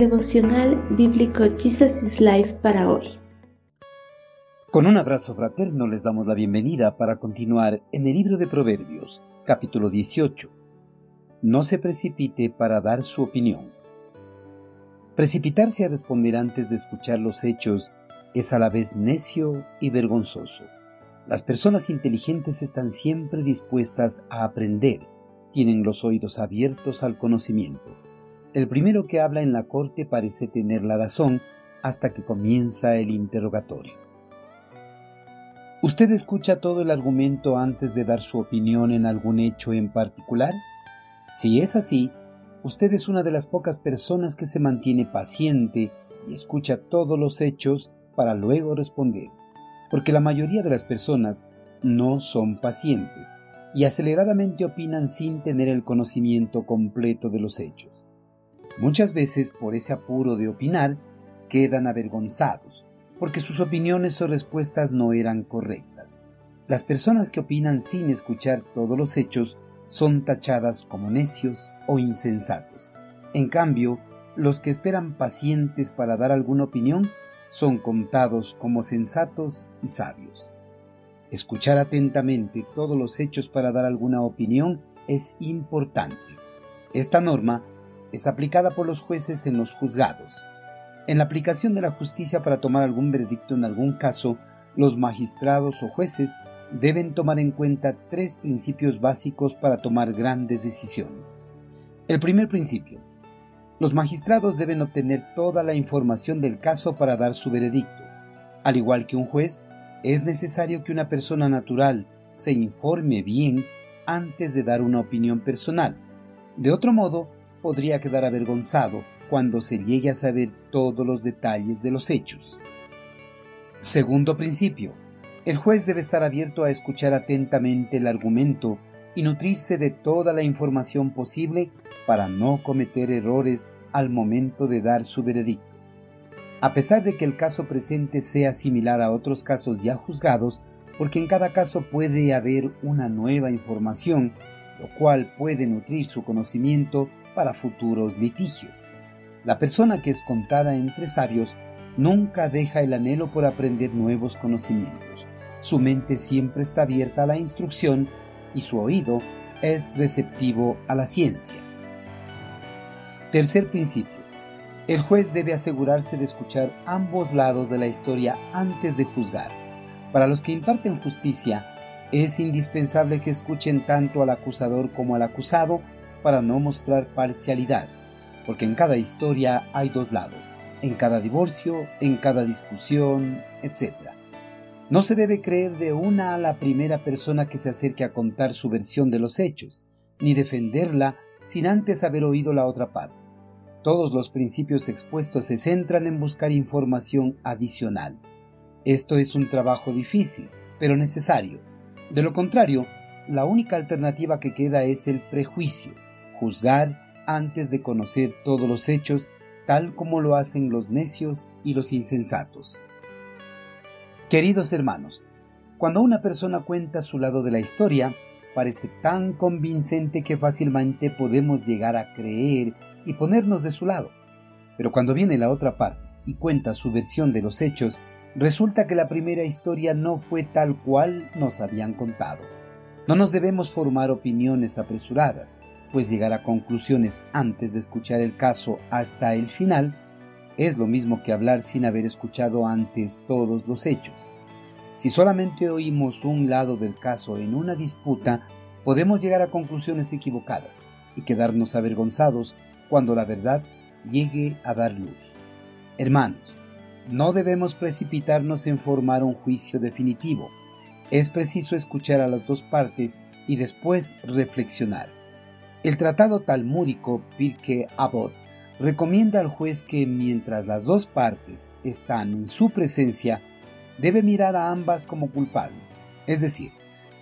Devocional Bíblico Jesus is Life para hoy. Con un abrazo fraterno les damos la bienvenida para continuar en el libro de Proverbios, capítulo 18. No se precipite para dar su opinión. Precipitarse a responder antes de escuchar los hechos es a la vez necio y vergonzoso. Las personas inteligentes están siempre dispuestas a aprender, tienen los oídos abiertos al conocimiento el primero que habla en la corte parece tener la razón hasta que comienza el interrogatorio. ¿Usted escucha todo el argumento antes de dar su opinión en algún hecho en particular? Si es así, usted es una de las pocas personas que se mantiene paciente y escucha todos los hechos para luego responder, porque la mayoría de las personas no son pacientes y aceleradamente opinan sin tener el conocimiento completo de los hechos. Muchas veces por ese apuro de opinar quedan avergonzados, porque sus opiniones o respuestas no eran correctas. Las personas que opinan sin escuchar todos los hechos son tachadas como necios o insensatos. En cambio, los que esperan pacientes para dar alguna opinión son contados como sensatos y sabios. Escuchar atentamente todos los hechos para dar alguna opinión es importante. Esta norma es aplicada por los jueces en los juzgados. En la aplicación de la justicia para tomar algún veredicto en algún caso, los magistrados o jueces deben tomar en cuenta tres principios básicos para tomar grandes decisiones. El primer principio. Los magistrados deben obtener toda la información del caso para dar su veredicto. Al igual que un juez, es necesario que una persona natural se informe bien antes de dar una opinión personal. De otro modo, podría quedar avergonzado cuando se llegue a saber todos los detalles de los hechos. Segundo principio. El juez debe estar abierto a escuchar atentamente el argumento y nutrirse de toda la información posible para no cometer errores al momento de dar su veredicto. A pesar de que el caso presente sea similar a otros casos ya juzgados, porque en cada caso puede haber una nueva información, lo cual puede nutrir su conocimiento para futuros litigios. La persona que es contada entre sabios nunca deja el anhelo por aprender nuevos conocimientos. Su mente siempre está abierta a la instrucción y su oído es receptivo a la ciencia. Tercer principio. El juez debe asegurarse de escuchar ambos lados de la historia antes de juzgar. Para los que imparten justicia, es indispensable que escuchen tanto al acusador como al acusado para no mostrar parcialidad, porque en cada historia hay dos lados, en cada divorcio, en cada discusión, etc. No se debe creer de una a la primera persona que se acerque a contar su versión de los hechos, ni defenderla sin antes haber oído la otra parte. Todos los principios expuestos se centran en buscar información adicional. Esto es un trabajo difícil, pero necesario. De lo contrario, la única alternativa que queda es el prejuicio, juzgar antes de conocer todos los hechos, tal como lo hacen los necios y los insensatos. Queridos hermanos, cuando una persona cuenta su lado de la historia, parece tan convincente que fácilmente podemos llegar a creer y ponernos de su lado. Pero cuando viene la otra parte y cuenta su versión de los hechos, resulta que la primera historia no fue tal cual nos habían contado. No nos debemos formar opiniones apresuradas, pues llegar a conclusiones antes de escuchar el caso hasta el final es lo mismo que hablar sin haber escuchado antes todos los hechos. Si solamente oímos un lado del caso en una disputa, podemos llegar a conclusiones equivocadas y quedarnos avergonzados cuando la verdad llegue a dar luz. Hermanos, no debemos precipitarnos en formar un juicio definitivo. Es preciso escuchar a las dos partes y después reflexionar. El tratado talmúdico Pirke Abot recomienda al juez que mientras las dos partes están en su presencia, debe mirar a ambas como culpables, es decir,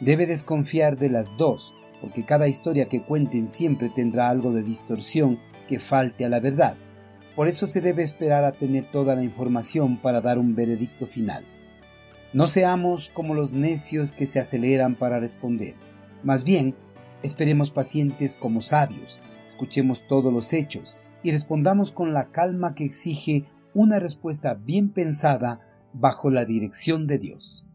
debe desconfiar de las dos, porque cada historia que cuenten siempre tendrá algo de distorsión que falte a la verdad. Por eso se debe esperar a tener toda la información para dar un veredicto final. No seamos como los necios que se aceleran para responder. Más bien, Esperemos pacientes como sabios, escuchemos todos los hechos y respondamos con la calma que exige una respuesta bien pensada bajo la dirección de Dios.